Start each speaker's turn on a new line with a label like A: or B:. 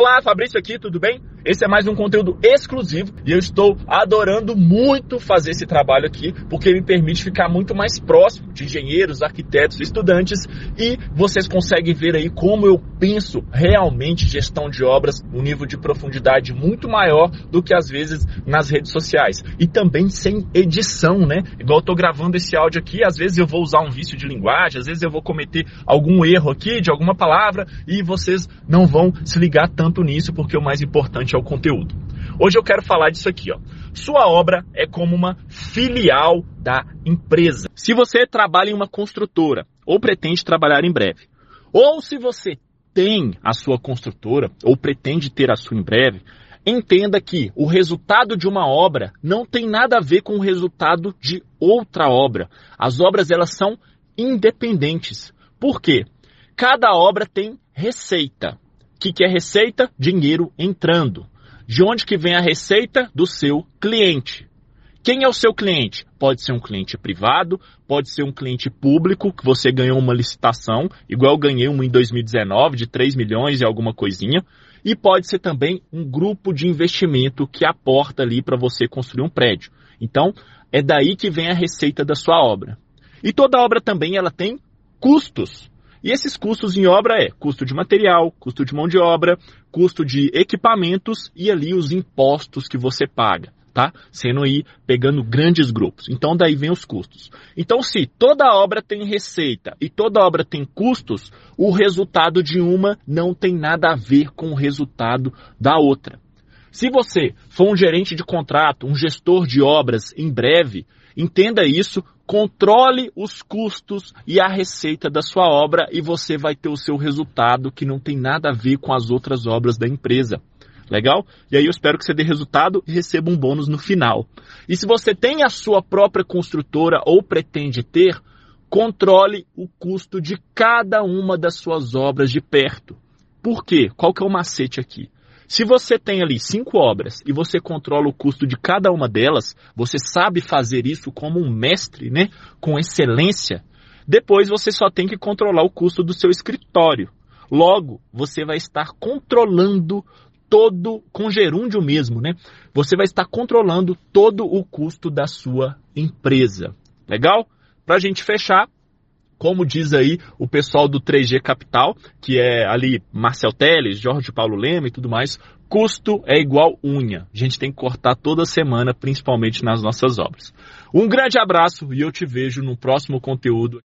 A: Olá, Fabrício aqui, tudo bem? Esse é mais um conteúdo exclusivo e eu estou adorando muito fazer esse trabalho aqui, porque me permite ficar muito mais próximo de engenheiros, arquitetos, estudantes e vocês conseguem ver aí como eu penso realmente gestão de obras, um nível de profundidade muito maior do que às vezes nas redes sociais. E também sem edição, né? Igual eu tô gravando esse áudio aqui, às vezes eu vou usar um vício de linguagem, às vezes eu vou cometer algum erro aqui de alguma palavra e vocês não vão se ligar tanto nisso, porque o mais importante é o conteúdo. Hoje eu quero falar disso aqui, ó. Sua obra é como uma filial da empresa. Se você trabalha em uma construtora ou pretende trabalhar em breve, ou se você tem a sua construtora ou pretende ter a sua em breve, entenda que o resultado de uma obra não tem nada a ver com o resultado de outra obra. As obras elas são independentes. Por quê? Cada obra tem receita. O que, que é receita? Dinheiro entrando. De onde que vem a receita? Do seu cliente. Quem é o seu cliente? Pode ser um cliente privado, pode ser um cliente público, que você ganhou uma licitação, igual eu ganhei uma em 2019 de 3 milhões e alguma coisinha, e pode ser também um grupo de investimento que aporta ali para você construir um prédio. Então, é daí que vem a receita da sua obra. E toda obra também ela tem custos. E esses custos em obra é custo de material, custo de mão de obra, custo de equipamentos e ali os impostos que você paga, tá? Sendo aí pegando grandes grupos. Então daí vem os custos. Então se toda obra tem receita e toda obra tem custos, o resultado de uma não tem nada a ver com o resultado da outra. Se você for um gerente de contrato, um gestor de obras em breve, entenda isso, controle os custos e a receita da sua obra e você vai ter o seu resultado que não tem nada a ver com as outras obras da empresa. Legal? E aí eu espero que você dê resultado e receba um bônus no final. E se você tem a sua própria construtora ou pretende ter, controle o custo de cada uma das suas obras de perto. Por quê? Qual que é o macete aqui? Se você tem ali cinco obras e você controla o custo de cada uma delas, você sabe fazer isso como um mestre, né? Com excelência. Depois você só tem que controlar o custo do seu escritório. Logo, você vai estar controlando todo, com gerúndio mesmo, né? Você vai estar controlando todo o custo da sua empresa. Legal? Para a gente fechar, como diz aí o pessoal do 3G Capital, que é ali Marcel Teles, Jorge Paulo Lema e tudo mais, custo é igual unha. A gente tem que cortar toda semana, principalmente nas nossas obras. Um grande abraço e eu te vejo no próximo conteúdo.